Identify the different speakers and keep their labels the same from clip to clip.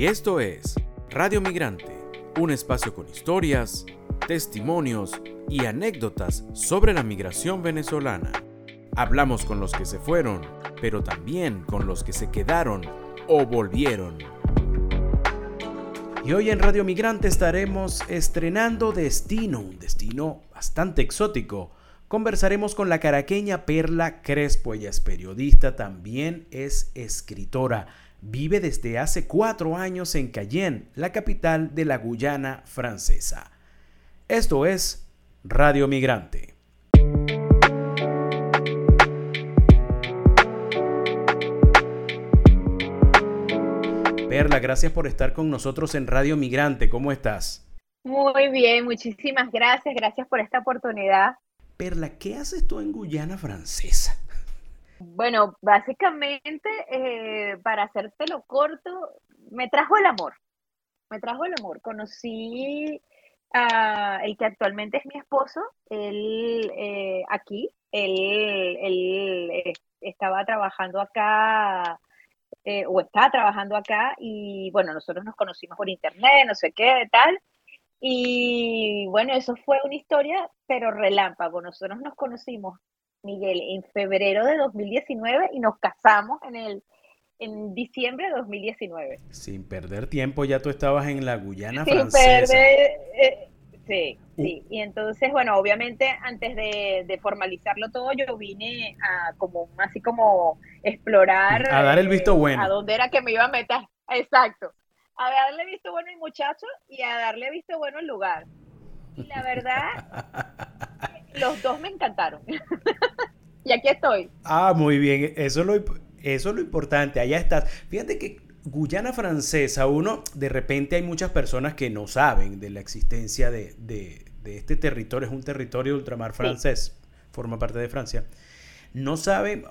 Speaker 1: Y esto es Radio Migrante, un espacio con historias, testimonios y anécdotas sobre la migración venezolana. Hablamos con los que se fueron, pero también con los que se quedaron o volvieron. Y hoy en Radio Migrante estaremos estrenando Destino, un destino bastante exótico. Conversaremos con la caraqueña Perla Crespo, ella es periodista, también es escritora. Vive desde hace cuatro años en Cayenne, la capital de la Guyana francesa. Esto es Radio Migrante. Perla, gracias por estar con nosotros en Radio Migrante. ¿Cómo estás?
Speaker 2: Muy bien, muchísimas gracias. Gracias por esta oportunidad.
Speaker 1: Perla, ¿qué haces tú en Guyana francesa?
Speaker 2: Bueno, básicamente, eh, para hacértelo corto, me trajo el amor. Me trajo el amor. Conocí a el que actualmente es mi esposo, él eh, aquí, él, él eh, estaba trabajando acá, o está trabajando acá, y bueno, nosotros nos conocimos por internet, no sé qué, tal. Y bueno, eso fue una historia, pero relámpago. Nosotros nos conocimos Miguel, en febrero de 2019 y nos casamos en el en diciembre de 2019.
Speaker 1: Sin perder tiempo, ya tú estabas en la Guyana Sin francesa.
Speaker 2: Perder, eh, sí, uh. sí. Y entonces, bueno, obviamente antes de, formalizarlo todo, yo vine a como así como explorar.
Speaker 1: A dar el visto bueno.
Speaker 2: A dónde era que me iba a meter. Exacto. A darle visto bueno al muchacho y a darle visto bueno al lugar. Y la verdad, los dos me encantaron. y aquí estoy.
Speaker 1: Ah, muy bien. Eso es lo, eso es lo importante. Allá estás. Fíjate que Guyana Francesa, uno, de repente hay muchas personas que no saben de la existencia de, este territorio. Es un territorio de ultramar francés. Forma parte de Francia. No saben,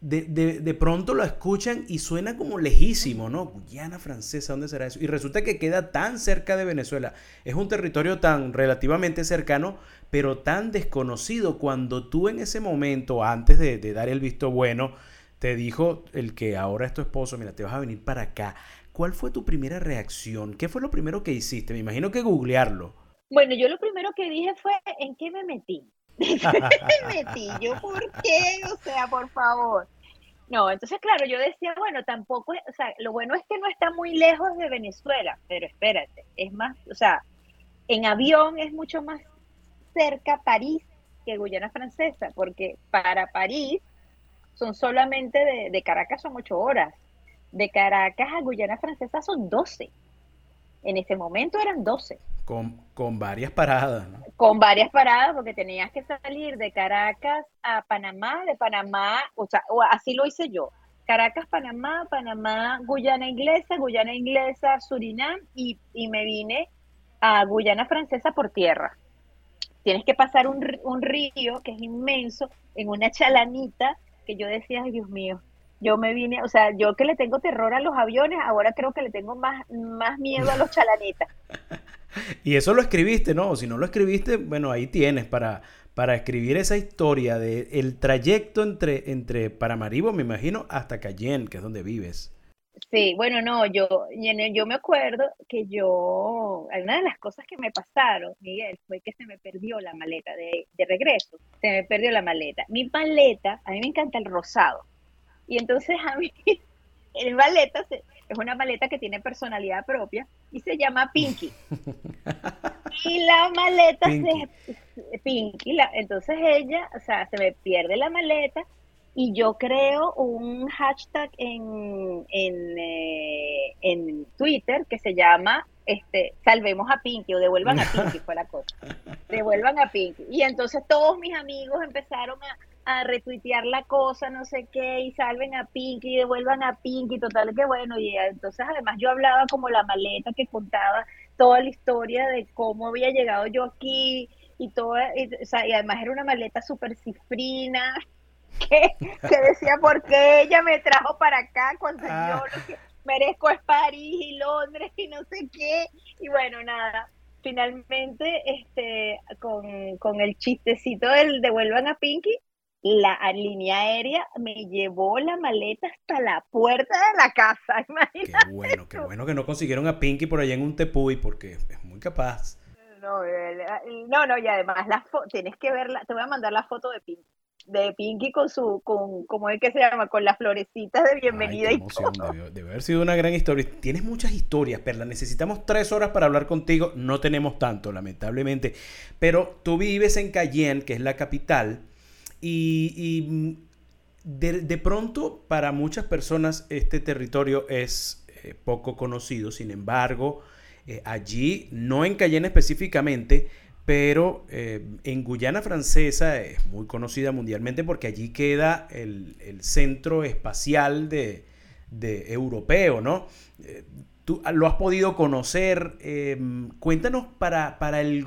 Speaker 1: de, pronto lo escuchan y suena como lejísimo, ¿no? Guyana francesa, ¿dónde será eso? Y resulta que queda tan cerca de Venezuela. Es un territorio tan relativamente cercano, pero tan desconocido. Cuando tú en ese momento, antes de, dar el visto bueno, te dijo el que ahora es tu esposo, mira, te vas a venir para acá. ¿Cuál fue tu primera reacción? ¿Qué fue lo primero que hiciste? Me imagino que googlearlo.
Speaker 2: Bueno, yo lo primero que dije fue, ¿en qué me metí? me metí? ¿Yo por qué? O sea, por favor. No, entonces, claro, yo decía, bueno, tampoco, o sea, lo bueno es que no está muy lejos de Venezuela, pero espérate, es más, o sea, en avión es mucho más cerca París que Guyana Francesa, porque para París son solamente de, de Caracas son ocho horas, de Caracas a Guyana Francesa son doce. En ese momento eran doce.
Speaker 1: Con, varias paradas, ¿no?
Speaker 2: Con varias paradas, porque tenías que salir de Caracas a Panamá, de Panamá, o sea, así lo hice yo. Caracas, Panamá, Panamá, Guyana Inglesa, Guyana Inglesa, Surinam, y, me vine a Guyana Francesa por tierra. Tienes que pasar un, un río que es inmenso, en una chalanita, que yo decía, ay Dios mío, yo me vine, o sea, yo que le tengo terror a los aviones, ahora creo que le tengo más, más miedo a los chalanitas.
Speaker 1: Y eso lo escribiste, ¿no? Si no lo escribiste, bueno, ahí tienes para, para escribir esa historia de el trayecto entre, entre Paramaribo, me imagino, hasta Cayenne, que es donde vives.
Speaker 2: Sí, bueno, no, yo, yo me acuerdo que yo, una de las cosas que me pasaron, Miguel, fue que se me perdió la maleta de, de regreso, se me perdió la maleta. Mi maleta, a mí me encanta el rosado, y entonces a mí, el maleta se, es una maleta que tiene personalidad propia y se llama Pinky. y la maleta Pinky. se Pinky, entonces ella, o sea, se me pierde la maleta y yo creo un hashtag en, en, eh, en Twitter que se llama este, salvemos a Pinky o devuelvan a Pinky fue la cosa. Devuelvan a Pinky. Y entonces todos mis amigos empezaron a, a retuitear la cosa, no sé qué, y salven a Pinky, y devuelvan a Pinky, total que bueno, y entonces además yo hablaba como la maleta que contaba toda la historia de cómo había llegado yo aquí, y toda, y, o sea, y además era una maleta súper cifrina, que, que, decía, ¿por qué ella me trajo para acá cuando ah. yo lo que merezco es París y Londres y no sé qué? Y bueno, nada, finalmente, este, con, con el chistecito del devuelvan a Pinky, la línea aérea me llevó la maleta hasta la puerta de la casa. Imagínate
Speaker 1: qué bueno, qué bueno que no consiguieron a Pinky por allá en un tepuy porque es muy capaz.
Speaker 2: No, no, no, y además la tienes que verla, te voy a mandar la foto de Pinky de Pinky con su, con, ¿cómo es que se llama? Con las florecitas de bienvenida y
Speaker 1: Debe, haber sido una gran historia. Tienes muchas historias, Perla. Necesitamos tres horas para hablar contigo. No tenemos tanto, lamentablemente. Pero tú vives en Cayenne, que es la capital, y, mm, de, pronto para muchas personas este territorio es eh, poco conocido. Sin embargo, eh, allí, no en Cayenne específicamente, pero eh, en Guyana Francesa es muy conocida mundialmente porque allí queda el, centro espacial de, europeo, ¿no? Tú lo has podido conocer. Em, cuéntanos para, para el,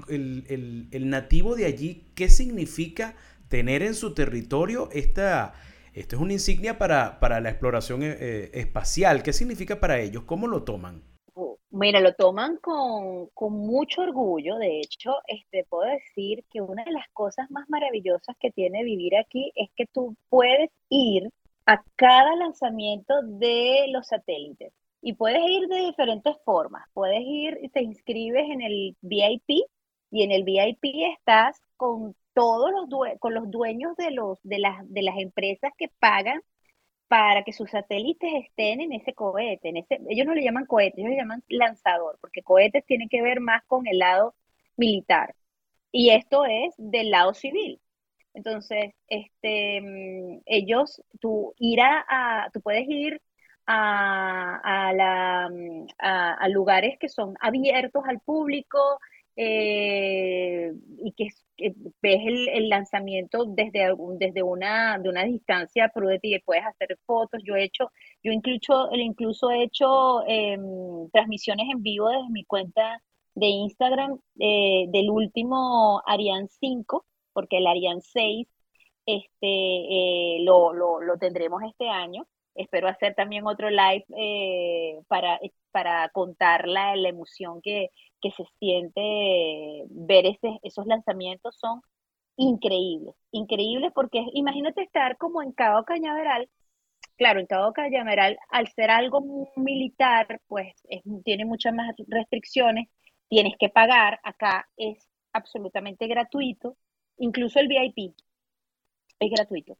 Speaker 1: nativo de allí, ¿qué significa tener en su territorio esta... Esto es una insignia para, la exploración eh, espacial. ¿Qué significa para ellos? ¿Cómo lo toman?
Speaker 2: Mira, lo toman con, mucho orgullo. De hecho, este, puedo decir que una de las cosas más maravillosas que tiene vivir aquí es que tú puedes ir a cada lanzamiento de los satélites y puedes ir de diferentes formas. Puedes ir te inscribes en el VIP y en el VIP estás con todos los con los dueños de los de las de las empresas que pagan para que sus satélites estén en ese cohete, en ese, ellos no le llaman cohete, ellos le llaman lanzador, porque cohetes tienen que ver más con el lado militar. Y esto es del lado civil. Entonces, este, mm, ellos, tú, irá a, tú puedes ir a, la, mm, a, lugares que son abiertos al público eh, y que ves el, lanzamiento desde, desde una, de una distancia prudente y puedes hacer fotos. Yo he hecho, yo incluso, incluso he hecho em, transmisiones en vivo desde mi cuenta de Instagram eh, del último Ariane 5, porque el Ariane 6 este, eh, lo, lo, tendremos este año. Espero hacer también otro live para, para contar la, la emoción que, que se siente ver esos lanzamientos son increíbles, increíbles porque imagínate estar como en Cabo Cañaveral, claro, en Cabo Cañaveral al ser algo militar, pues tiene muchas más restricciones, tienes que pagar, acá es absolutamente gratuito, incluso el VIP es gratuito.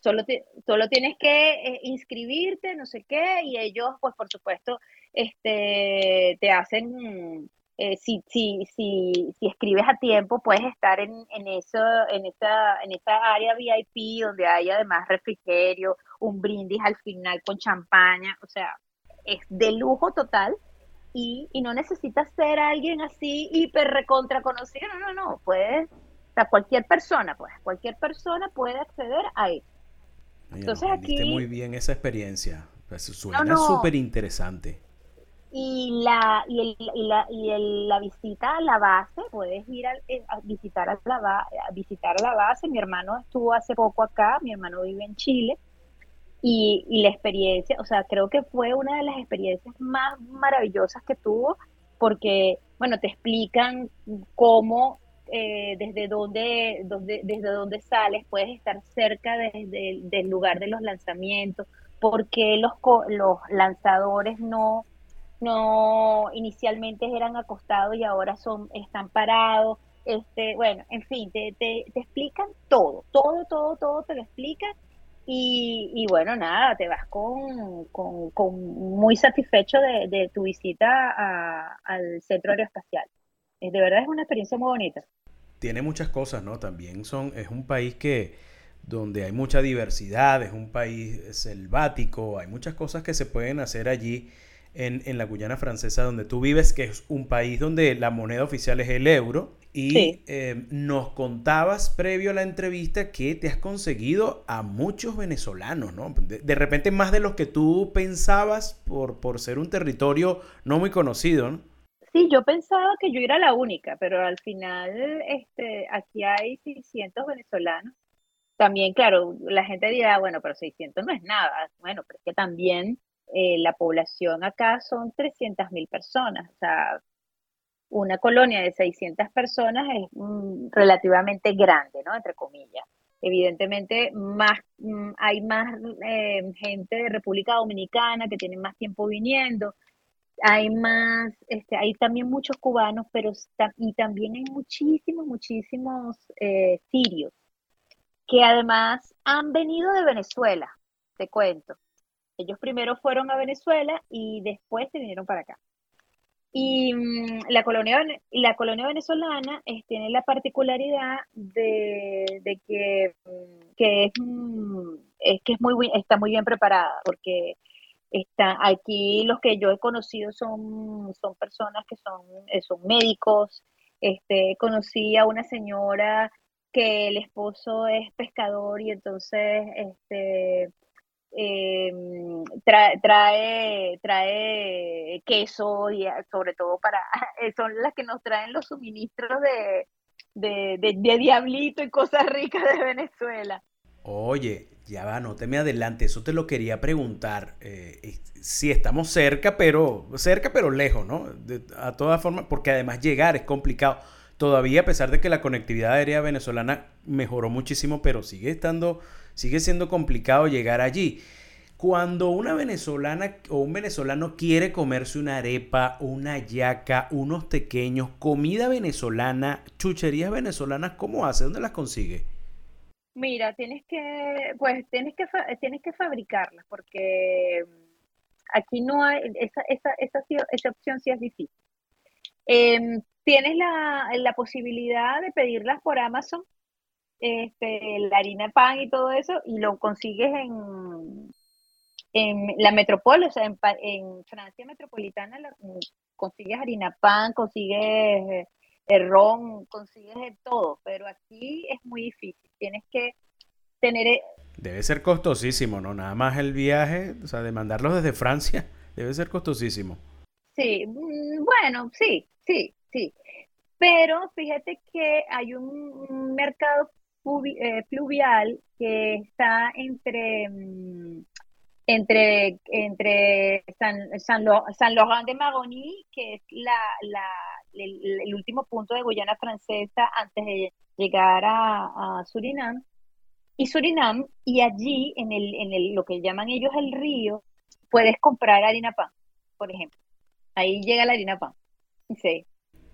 Speaker 2: Solo, solo tienes que eh, inscribirte, no sé qué, y ellos, pues por supuesto, este, te hacen eh, si, si, si, si, escribes a tiempo, puedes estar en, en, eso, en, esa, en esa área VIP donde hay además refrigerio, un brindis al final con champaña, o sea, es de lujo total y, y no necesitas ser alguien así hiper recontra conocido, no, no, no, puedes, o sea, cualquier persona, pues, cualquier persona puede acceder a eso.
Speaker 1: Entonces aquí... muy bien esa experiencia, pues, suena súper interesante.
Speaker 2: Y la, y, el, y, la, y el, la visita a la base, puedes ir eh, a, visitar a, la, a visitar la base. Mi hermano estuvo hace poco acá, mi hermano vive en Chile. Y, y la experiencia, o sea, creo que fue una de las experiencias más maravillosas que tuvo, porque, bueno, te explican cómo, eh, desde dónde, desde dónde sales, puedes estar cerca desde del lugar de los lanzamientos, porque los, los lanzadores no no inicialmente eran acostados y ahora son están parados este bueno en fin te, te, explican todo todo todo todo te lo explican y, y bueno nada te vas con, con, muy satisfecho de, tu visita al centro aeroespacial. De verdad es una experiencia muy bonita.
Speaker 1: Tiene muchas cosas no también son es un país que donde hay mucha diversidad es un país selvático hay muchas cosas que se pueden hacer allí en, la Guyana Francesa, donde tú vives, que es un país donde la moneda oficial es el euro. Y eh, nos contabas previo a la entrevista que te has conseguido a muchos venezolanos, ¿no? De, repente más de los que tú pensabas por, por ser un territorio no muy conocido, ¿no?
Speaker 2: Sí, yo pensaba que yo era la única, pero al final este, aquí hay 600 venezolanos. También, claro, la gente dirá, bueno, pero 600 no es nada. Bueno, pero es que también eh, la población acá son 300.000 personas, o sea, una colonia de 600 personas es mm, relativamente grande, ¿no? Entre comillas. evidentemente más mm, hay más eh, gente de República Dominicana que tiene más tiempo viniendo, hay más, este, hay también muchos cubanos, pero y también hay muchísimos, muchísimos eh, sirios que además han venido de Venezuela, te cuento. Ellos primero fueron a Venezuela y después se vinieron para acá. Y mm, la colonia, la colonia venezolana tiene la particularidad de, que, mm, que, mm, es, que es muy, está muy bien preparada, porque está, aquí los que yo he conocido son, son personas que son, eh, son médicos. Este, conocí a una señora que el esposo es pescador y entonces este, eh, trae, trae, queso y eh, sobre todo para, eh, son las que nos traen los suministros de, de, diablito y cosas ricas de Venezuela.
Speaker 1: Oye, ya va, no te me adelante, eso te lo quería preguntar. si estamos cerca, pero cerca, pero lejos, ¿no? a todas formas, porque además llegar es complicado. Todavía, a pesar de que la conectividad aérea venezolana mejoró muchísimo, pero sigue estando sigue siendo complicado llegar allí. Cuando una venezolana o un venezolano quiere comerse una arepa, una yaca, unos pequeños, comida venezolana, chucherías venezolanas, ¿cómo hace? ¿Dónde las consigue?
Speaker 2: Mira, tienes que, pues tienes que, tienes que fabricarlas porque aquí no hay, esa, esa, esa, esa opción sí es difícil. Em, tienes la posibilidad de pedirlas por Amazon este, la harina pan y todo eso, y lo consigues en, en la metrópoli, o sea, en, Francia metropolitana consigues harina pan, consigues el eh, ron, consigues de todo, pero aquí es muy difícil, tienes que tener... E
Speaker 1: debe ser costosísimo, ¿no? Nada más el viaje, o sea, de mandarlos desde Francia, debe ser costosísimo.
Speaker 2: Sí, mm, bueno, sí, sí, sí. Pero fíjate que hay un mercado eh, pluvial que está entre, mm, entre, entre San, San, Laurent de Maroni, que es la, el, último punto de Guyana francesa antes de llegar a, Surinam, y Surinam, y allí en, el, en el, lo que llaman ellos el río, puedes comprar harina pan, por ejemplo. Ahí llega la harina pan. Sí.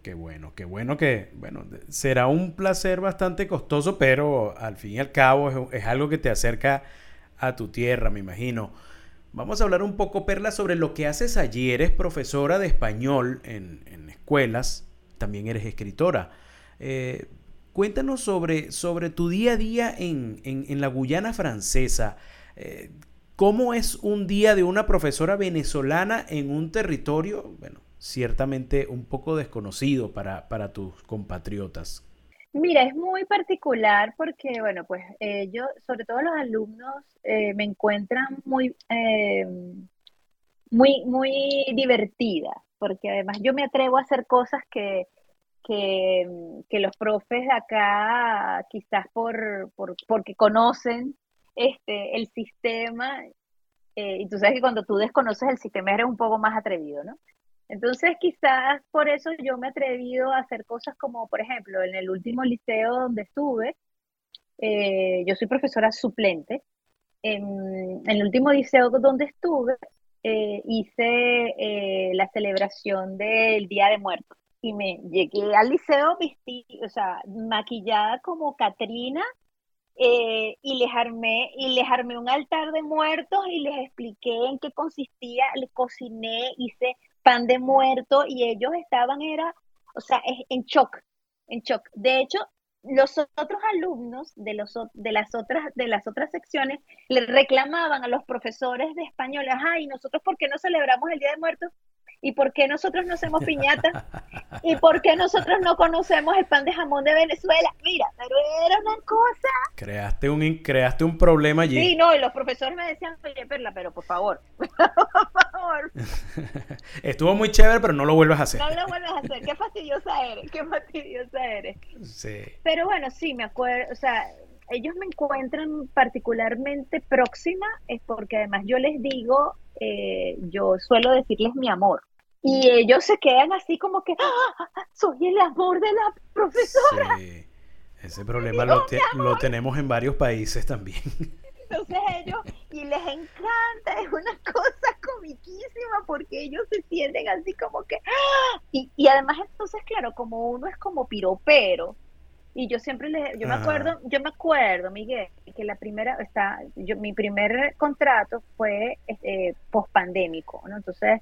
Speaker 1: Qué bueno, qué bueno que, bueno, será un placer bastante costoso, pero al fin y al cabo es, algo que te acerca a tu tierra, me imagino. Vamos a hablar un poco, Perla, sobre lo que haces allí. Eres profesora de español en, escuelas, también eres escritora. Eh, cuéntanos sobre, sobre tu día a día en, la Guyana francesa. Eh, ¿Cómo es un día de una profesora venezolana en un territorio, bueno, ciertamente un poco desconocido para, tus compatriotas?
Speaker 2: Mira, es muy particular porque, bueno, pues eh, yo, sobre todo los alumnos, eh, me encuentran muy, eh, muy, muy divertida, porque además yo me atrevo a hacer cosas que, que, los profes de acá, quizás por, por, porque conocen este, el sistema, y tú sabes que cuando tú desconoces el sistema eres un poco más atrevido, ¿no? Entonces, quizás por eso yo me he atrevido a hacer cosas como, por ejemplo, en el último liceo donde estuve, eh, yo soy profesora suplente. En, el último liceo donde estuve, eh, hice eh, la celebración del Día de Muertos. Y me llegué al liceo o sea, maquillada como Catrina, y les armé y les armé un altar de muertos y les expliqué en qué consistía, le cociné, hice pan de muerto y ellos estaban, era, o sea, en shock, en shock. De hecho, los otros alumnos de, los, de, las otras, de las otras secciones le reclamaban a los profesores de español, ay, nosotros por qué no celebramos el Día de Muertos? ¿Y por qué nosotros no hacemos piñata? ¿Y por qué nosotros no conocemos el pan de jamón de Venezuela? Mira, pero era una cosa.
Speaker 1: Creaste un, creaste un problema allí.
Speaker 2: Sí, no, y los profesores me decían, oye, Perla, pero por favor, por favor.
Speaker 1: Estuvo muy chévere, pero no lo vuelvas a hacer.
Speaker 2: No lo vuelvas a hacer, qué fastidiosa eres, qué fastidiosa eres. Sí. Pero bueno, sí, me acuerdo, o sea, ellos me encuentran particularmente próxima, es porque además yo les digo, eh, yo suelo decirles mi amor. Y ellos se quedan así como que, ¡Ah, soy el amor de la profesora.
Speaker 1: Ese problema lo, lo tenemos en varios países también.
Speaker 2: Entonces ellos, y les encanta, es una cosa comiquísima porque ellos se sienten así como que... ¡ah! Y, y además entonces, claro, como uno es como piropero, y yo siempre les, yo me acuerdo, yo me acuerdo, Miguel, que la primera, está, yo, mi primer contrato fue eh, post pandémico, ¿no? Entonces,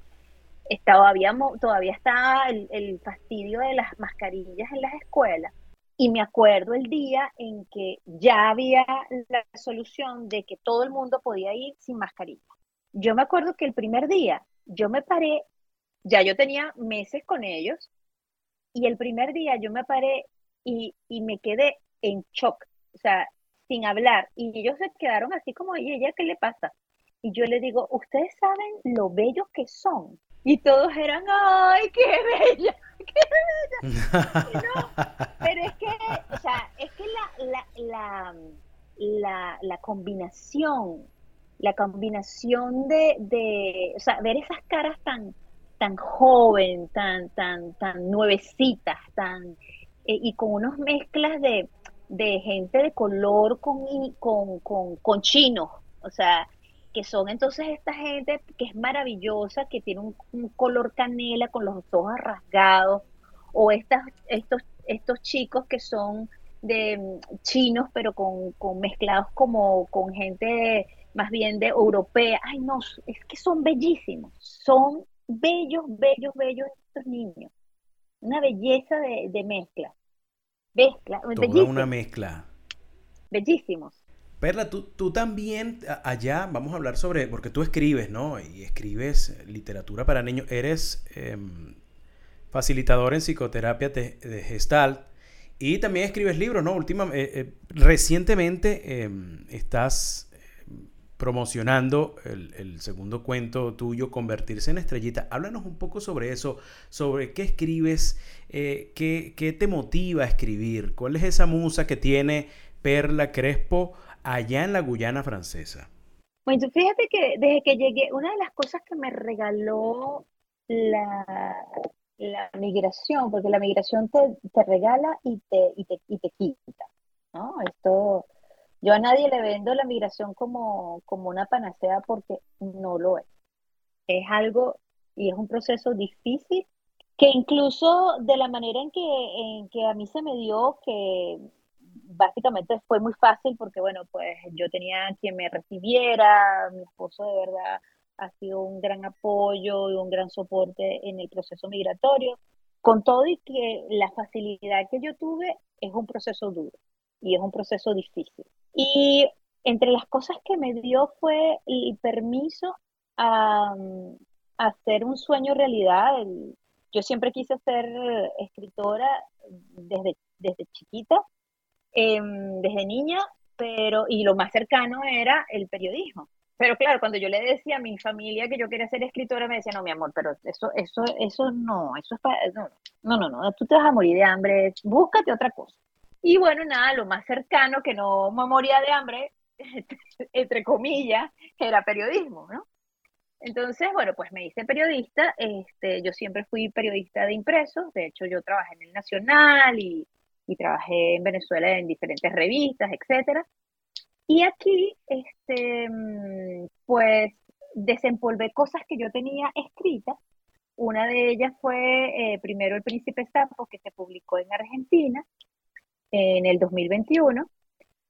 Speaker 2: todavía, todavía estaba el, el fastidio de las mascarillas en las escuelas. Y me acuerdo el día en que ya había la solución de que todo el mundo podía ir sin mascarilla. Yo me acuerdo que el primer día yo me paré, ya yo tenía meses con ellos, y el primer día yo me paré y, y me quedé en shock, o sea, sin hablar. Y ellos se quedaron así como, ¿y ella qué le pasa? Y yo le digo, ¿ustedes saben lo bellos que son? Y todos eran, ¡ay, qué bella! ¡Qué bella! pero es que, o sea, es que la, la, la, la, la combinación, la combinación de, de, o sea, ver esas caras tan, tan joven, tan, tan, tan nuevecitas, tan, eh, y con unas mezclas de, de gente de color con, con, con, con chinos, o sea, que son entonces esta gente que es maravillosa, que tiene un, color canela con los ojos rasgados, o estas, estos, estos chicos que son de mm, chinos, pero con, con mezclados como con gente más bien de europea. Ay, no, es que son bellísimos, son bellos, bellos, bellos estos niños. Una belleza de, de mezcla. Mezcla,
Speaker 1: Toda una mezcla.
Speaker 2: Bellísimos.
Speaker 1: Perla, tú, tú, también allá, vamos a hablar sobre, porque tú escribes, ¿no? Y escribes literatura para niños. Eres em, facilitador en psicoterapia de, Gestalt y también escribes libros, ¿no? Última, eh, eh, recientemente em, estás em, promocionando el, segundo cuento tuyo, Convertirse en Estrellita. Háblanos un poco sobre eso, sobre qué escribes, eh, qué, qué te motiva a escribir, cuál es esa musa que tiene Perla Crespo allá en la Guyana francesa?
Speaker 2: Bueno, fíjate que desde que llegué, una de las cosas que me regaló la, la migración, porque la migración te, te regala y te, y te, y te quita, ¿no? Esto, yo a nadie le vendo la migración como, como una panacea porque no lo es. Es algo y es un proceso difícil que incluso de la manera en que, en que a mí se me dio que básicamente fue muy fácil porque, bueno, pues yo tenía quien me recibiera, mi esposo de verdad ha sido un gran apoyo y un gran soporte en el proceso migratorio. Con todo y que la facilidad que yo tuve es un proceso duro y es un proceso difícil. Y entre las cosas que me dio fue el permiso a, hacer un sueño realidad. yo siempre quise ser escritora desde, desde chiquita Em, desde niña, pero y lo más cercano era el periodismo. Pero claro, cuando yo le decía a mi familia que yo quería ser escritora, me decía, no, mi amor, pero eso, eso, eso no, eso es para, no, no, no, tú te vas a morir de hambre, búscate otra cosa. Y bueno, nada, lo más cercano que no me moría de hambre, entre comillas, era periodismo, ¿no? Entonces, bueno, pues me hice periodista, este, yo siempre fui periodista de impresos, de hecho yo trabajé en el Nacional y y trabajé en Venezuela en diferentes revistas, etcétera. Y aquí, este, mm, pues, desempolvé cosas que yo tenía escritas. Una de ellas fue eh, primero El Príncipe Sapo, que se publicó en Argentina en el 2021.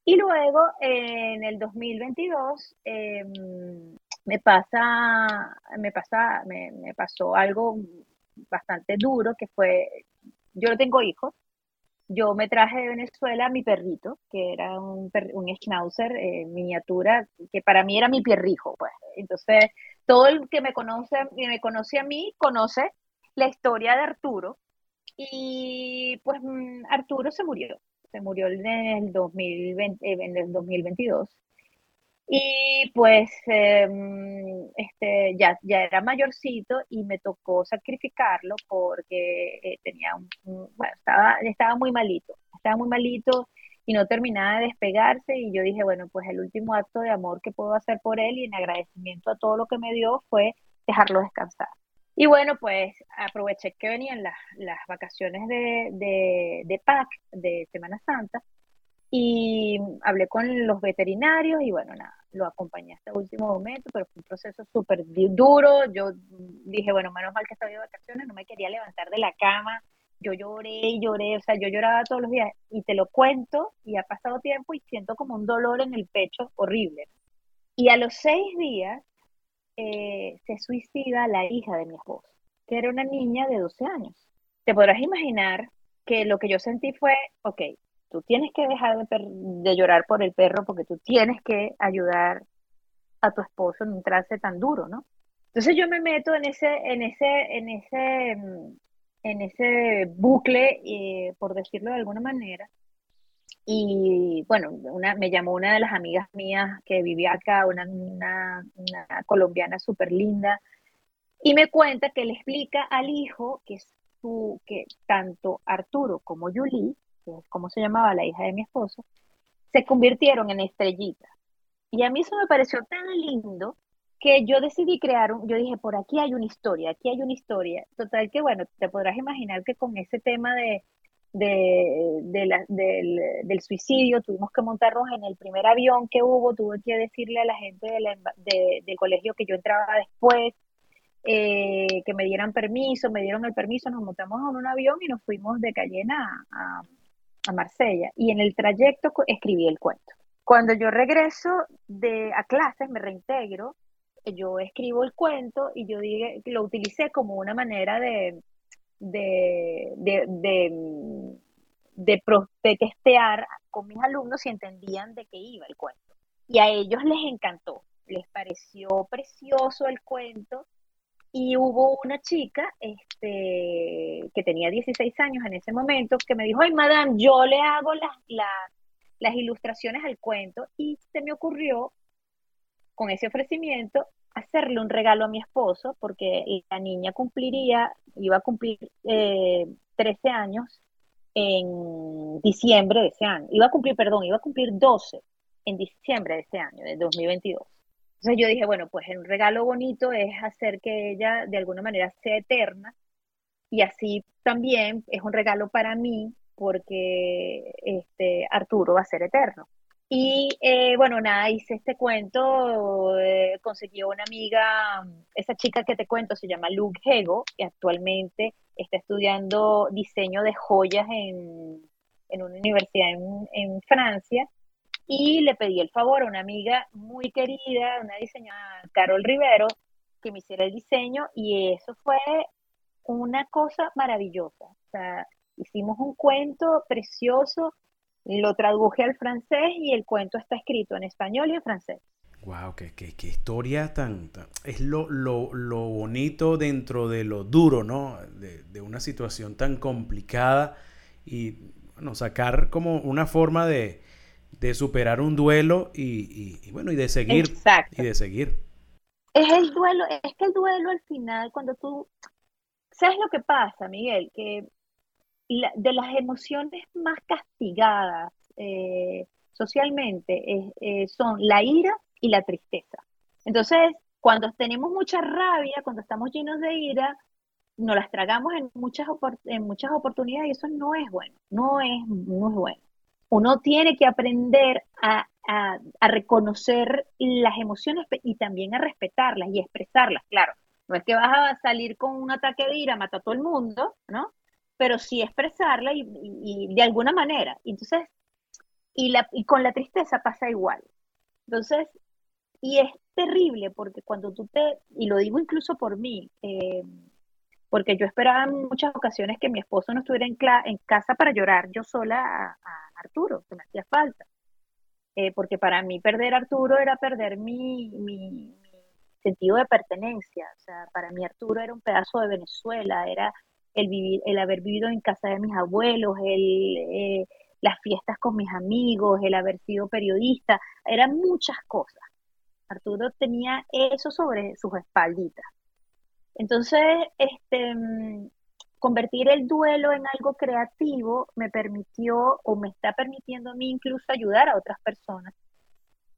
Speaker 2: Y luego, en el 2022, em, me pasa, me pasa, me pasó algo bastante duro, que fue, yo no tengo hijos, yo me traje de Venezuela mi perrito, que era un, un schnauzer eh, miniatura, que para mí era mi perrijo, pues. Entonces, todo el que me conoce, me conoce a mí, conoce la historia de Arturo. Y pues mm, Arturo se murió, se murió en el, 2020, en el 2022. Y pues em, este, ya, ya era mayorcito y me tocó sacrificarlo porque eh, tenía un, bueno, estaba, estaba muy malito, estaba muy malito y no terminaba de despegarse y yo dije, bueno, pues el último acto de amor que puedo hacer por él y en agradecimiento a todo lo que me dio fue dejarlo descansar. Y bueno, pues aproveché que venían las, las vacaciones de, de, de PAC, de Semana Santa, Y hablé con los veterinarios y bueno, nada, lo acompañé hasta el último momento, pero fue un proceso súper duro. Yo dije, bueno, menos mal que estaba de vacaciones, no me quería levantar de la cama. Yo lloré y lloré, o sea, yo lloraba todos los días y te lo cuento y ha pasado tiempo y siento como un dolor en el pecho horrible. Y a los seis días eh, se suicida la hija de mi esposo, que era una niña de 12 años. Te podrás imaginar que lo que yo sentí fue, ok, tú tienes que dejar de, llorar por el perro porque tú tienes que ayudar a tu esposo en un trance tan duro, ¿no? Entonces yo me meto en ese, en ese, en ese, mm, en ese bucle, eh, por decirlo de alguna manera. Y bueno, una, me llamó una de las amigas mías que vivía acá, una, colombiana súper linda, y me cuenta que le explica al hijo que, su, que tanto Arturo como Julie que como se llamaba la hija de mi esposo, se convirtieron en estrellitas. Y a mí eso me pareció tan lindo que yo decidí crear un, yo dije, por aquí hay una historia, aquí hay una historia. Total que, bueno, te podrás imaginar que con ese tema de, de, la, del, suicidio, tuvimos que montarnos en el primer avión que hubo, tuve que decirle a la gente del colegio que yo entraba después, eh, que me dieran permiso, me dieron el permiso, nos montamos en un avión y nos fuimos de Cayena a Marsella y en el trayecto escribí el cuento. Cuando yo regreso de, a clases, me reintegro, yo escribo el cuento y yo dije, lo utilicé como una manera de, de, de, de, de, de testear con mis alumnos si entendían de qué iba el cuento. Y a ellos les encantó, les pareció precioso el cuento y hubo una chica este, que tenía 16 años en ese momento que me dijo, ay, madame, yo le hago las, las, ilustraciones al cuento y se me ocurrió con ese ofrecimiento hacerle un regalo a mi esposo porque la niña cumpliría, iba a cumplir eh, 13 años en diciembre de ese año. Iba a cumplir, perdón, iba a cumplir 12 en diciembre de ese año, de 2022. Entonces yo dije, bueno, pues un regalo bonito es hacer que ella de alguna manera sea eterna y así también es un regalo para mí porque este, Arturo va a ser eterno. Y eh, bueno, nada, hice este cuento, eh, consiguió una amiga, esa chica que te cuento se llama Luke Hego, y actualmente está estudiando diseño de joyas en, en una universidad en, en Francia y le pedí el favor a una amiga muy querida, una diseñadora, Carol Rivero, que me hiciera el diseño y eso fue una cosa maravillosa. O sea, hicimos un cuento precioso, lo traduje al francés y el cuento está escrito en español y en francés.
Speaker 1: Wow, qué, qué, qué historia tan, Es lo, lo, lo, bonito dentro de lo duro, ¿no? De, de, una situación tan complicada y, bueno, sacar como una forma de, de superar un duelo y, bueno, y de seguir. Y de seguir.
Speaker 2: Es el duelo, es que el duelo al final, cuando tú, ¿sabes lo que pasa, Miguel? Que de las emociones más castigadas eh, socialmente eh, son la ira y la tristeza. Entonces, cuando tenemos mucha rabia, cuando estamos llenos de ira, nos las tragamos en muchas, en muchas oportunidades y eso no es bueno, no es, no es bueno uno tiene que aprender a, reconocer las emociones y también a respetarlas y expresarlas, claro. No es que vas a salir con un ataque de ira, matar a todo el mundo, ¿no? Pero sí expresarla y, de alguna manera. Entonces, y, con la tristeza pasa igual. Entonces, y es terrible porque cuando tú te, y lo digo incluso por mí, eh, porque yo esperaba en muchas ocasiones que mi esposo no estuviera en, casa para llorar yo sola Arturo, que me hacía falta. Eh, porque para mí perder a Arturo era perder mi, mi, sentido de pertenencia. O sea, para mí Arturo era un pedazo de Venezuela, era el, vivir, el haber vivido en casa de mis abuelos, el, eh, las fiestas con mis amigos, el haber sido periodista, eran muchas cosas. Arturo tenía eso sobre sus espalditas. Entonces, este, mm, convertir el duelo en algo creativo me permitió o me está permitiendo a mí incluso ayudar a otras personas.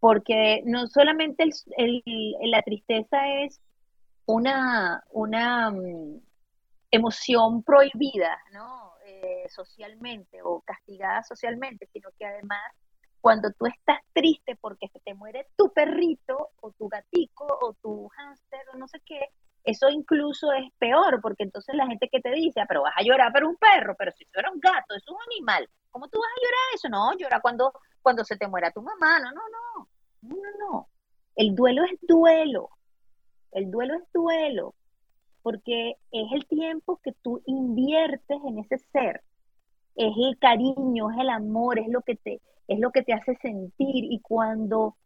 Speaker 2: Porque no solamente la tristeza es una, una mm, emoción prohibida, ¿no? Eh, socialmente o castigada socialmente, sino que además cuando tú estás triste porque se te muere tu perrito o tu gatico o tu hámster o no sé qué, eso incluso es peor, porque entonces la gente que te dice, ah, pero vas a llorar por un perro, pero si fuera un gato, es un animal, ¿cómo tú vas a llorar eso? No, llora cuando, cuando se te muera tu mamá, no, no, no, no, no, no. El duelo es duelo, el duelo es duelo, porque es el tiempo que tú inviertes en ese ser, es el cariño, es el amor, es lo que te, es lo que te hace sentir y cuando,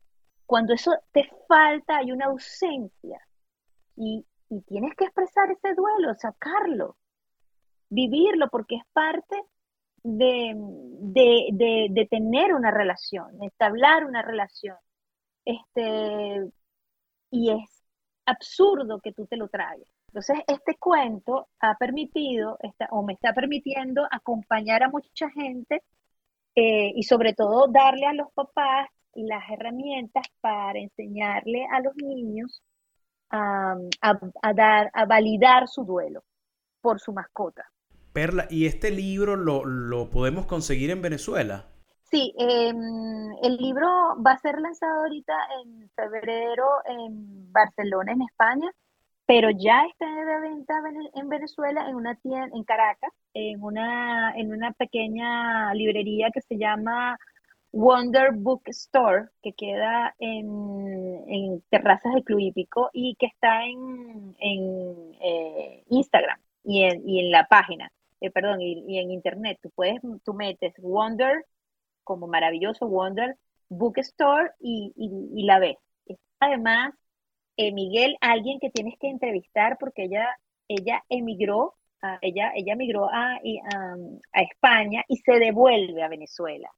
Speaker 2: cuando eso te falta hay una ausencia y, y tienes que expresar ese duelo, sacarlo, vivirlo, porque es parte de, de, de, tener una relación, de establecer una relación. Este, y es absurdo que tú te lo traigas. Entonces, este cuento ha permitido, o me está permitiendo acompañar a mucha gente eh, y sobre todo darle a los papás las herramientas para enseñarle a los niños a, dar, a validar su duelo por su mascota.
Speaker 1: Perla, ¿y este libro lo, podemos conseguir en Venezuela?
Speaker 2: Sí, em, el libro va a ser lanzado ahorita en febrero en Barcelona, en España, pero ya está de venta en Venezuela en una tienda en Caracas, en una en una pequeña librería que se llama Wonder Bookstore, que queda en, Terrazas de Cluípico y que está en, eh, Instagram y en, la página, eh, perdón, y, en internet. Tú puedes, tú metes Wonder, como maravilloso Wonder Bookstore y, y, la ves. Además, eh, Miguel, alguien que tienes que entrevistar porque ella, ella emigró, ella, ella emigró a, a España y se devuelve a Venezuela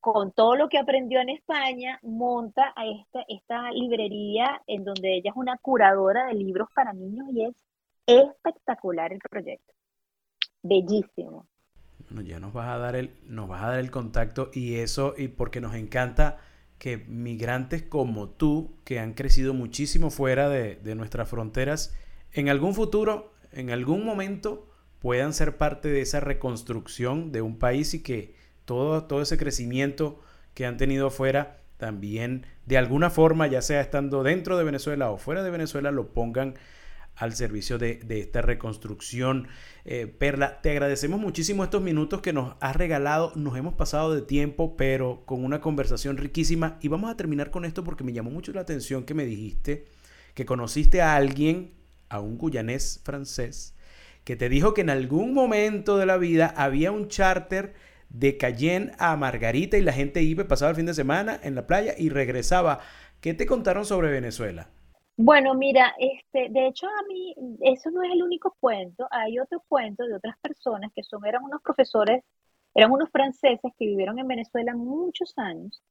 Speaker 2: con todo lo que aprendió en España, monta a esta, esta librería en donde ella es una curadora de libros para niños y es espectacular el proyecto. Bellísimo.
Speaker 1: Bueno, ya nos vas a dar el, nos vas a dar el contacto y eso, y porque nos encanta que migrantes como tú, que han crecido muchísimo fuera de, de nuestras fronteras, en algún futuro, en algún momento, puedan ser parte de esa reconstrucción de un país y que todo, ese crecimiento que han tenido afuera, también de alguna forma, ya sea estando dentro de Venezuela o fuera de Venezuela, lo pongan al servicio de, esta reconstrucción. Eh, Perla, te agradecemos muchísimo estos minutos que nos has regalado. Nos hemos pasado de tiempo, pero con una conversación riquísima. Y vamos a terminar con esto porque me llamó mucho la atención que me dijiste que conociste a alguien, a un guyanés francés, que te dijo que en algún momento de la vida había un charter de Cayenne a Margarita y la gente iba, pasaba el fin de semana en la playa y regresaba. ¿Qué te contaron sobre Venezuela?
Speaker 2: Bueno, mira, este, de hecho a mí eso no es el único cuento, hay otro cuento de otras personas que son, eran unos profesores, eran unos franceses que vivieron en Venezuela muchos años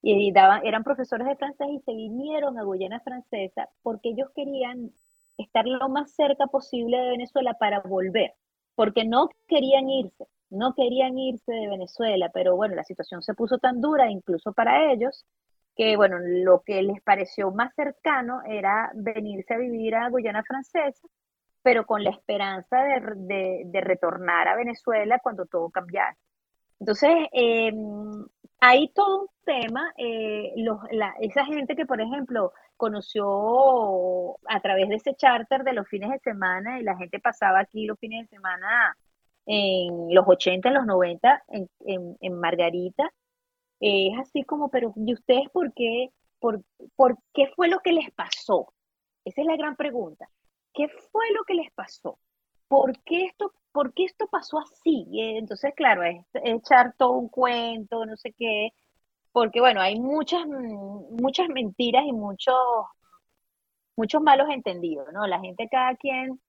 Speaker 2: y eran profesores de francés y se vinieron a Guyana Francesa porque ellos querían estar lo más cerca posible de Venezuela para volver, porque no querían irse no querían irse de Venezuela, pero bueno, la situación se puso tan dura incluso para ellos que bueno, lo que les pareció más cercano era venirse a vivir a Guyana Francesa, pero con la esperanza de, retornar a Venezuela cuando todo cambiara. Entonces, eh, hay todo un tema, eh, esa gente que, por ejemplo, conoció a través de ese charter de los fines de semana y la gente pasaba aquí los fines de semana en los 80, en los 90, en, en, Margarita. es así como, pero ¿y ustedes por qué, por, por qué fue lo que les pasó? Esa es la gran pregunta. ¿Qué fue lo que les pasó? ¿Por qué esto, por qué esto pasó así? entonces, claro, es, echar todo un cuento, no sé qué, porque bueno, hay muchas, muchas mentiras y muchos, muchos malos entendidos, ¿no? La gente, cada quien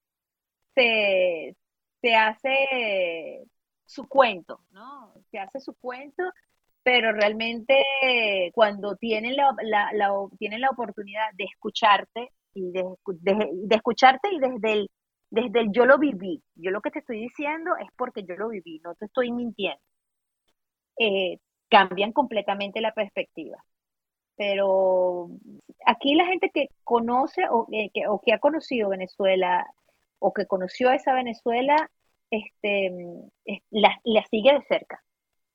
Speaker 2: se, se hace su cuento, ¿no? Se hace su cuento, pero realmente cuando tienen la, tienen la oportunidad de escucharte y de, escucharte y desde el, desde el yo lo viví, yo lo que te estoy diciendo es porque yo lo viví, no te estoy mintiendo. Eh, cambian completamente la perspectiva. Pero aquí la gente que conoce o, que, ha conocido Venezuela o que conoció esa Venezuela, este, la, sigue de cerca.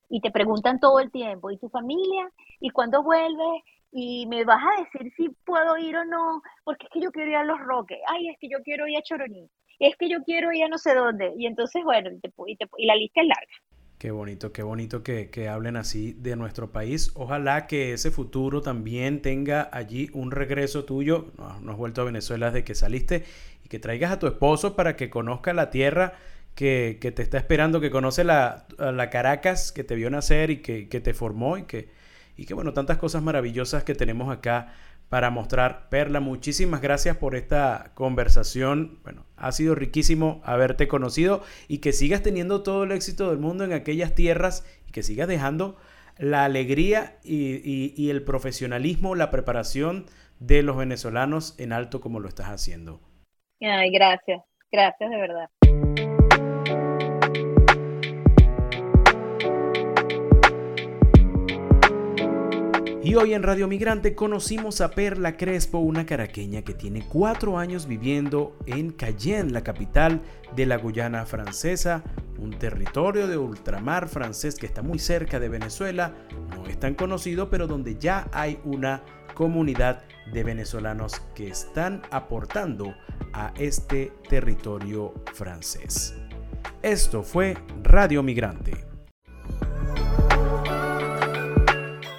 Speaker 2: y te preguntan todo el tiempo, ¿y tu familia? ¿Y cuándo vuelves? Y me vas a decir si puedo ir o no, porque es que yo quiero ir a Los Roques, ay, es que yo quiero ir a Choroní, es que yo quiero ir a no sé dónde. Y entonces, bueno, y, la lista es larga.
Speaker 1: Qué bonito, qué bonito que, que, hablen así de nuestro país. Ojalá que ese futuro también tenga allí un regreso tuyo. No, has vuelto a Venezuela desde que saliste y que traigas a tu esposo para que conozca la tierra que, te está esperando, que conoce la, la, Caracas que te vio nacer y que, te formó y que, y que, bueno, tantas cosas maravillosas que tenemos acá para mostrar. Perla, muchísimas gracias por esta conversación. Bueno, ha sido riquísimo haberte conocido y que sigas teniendo todo el éxito del mundo en aquellas tierras y que sigas dejando la alegría y, el profesionalismo, la preparación de los venezolanos en alto como lo estás haciendo.
Speaker 2: Ay, gracias, gracias de verdad.
Speaker 1: Y hoy en Radio Migrante conocimos a Perla Crespo, una caraqueña que tiene cuatro años viviendo en Cayenne, la capital de la Guyana francesa, un territorio de ultramar francés que está muy cerca de Venezuela, no es tan conocido, pero donde ya hay una comunidad de venezolanos que están aportando a este territorio francés. Esto fue Radio Migrante.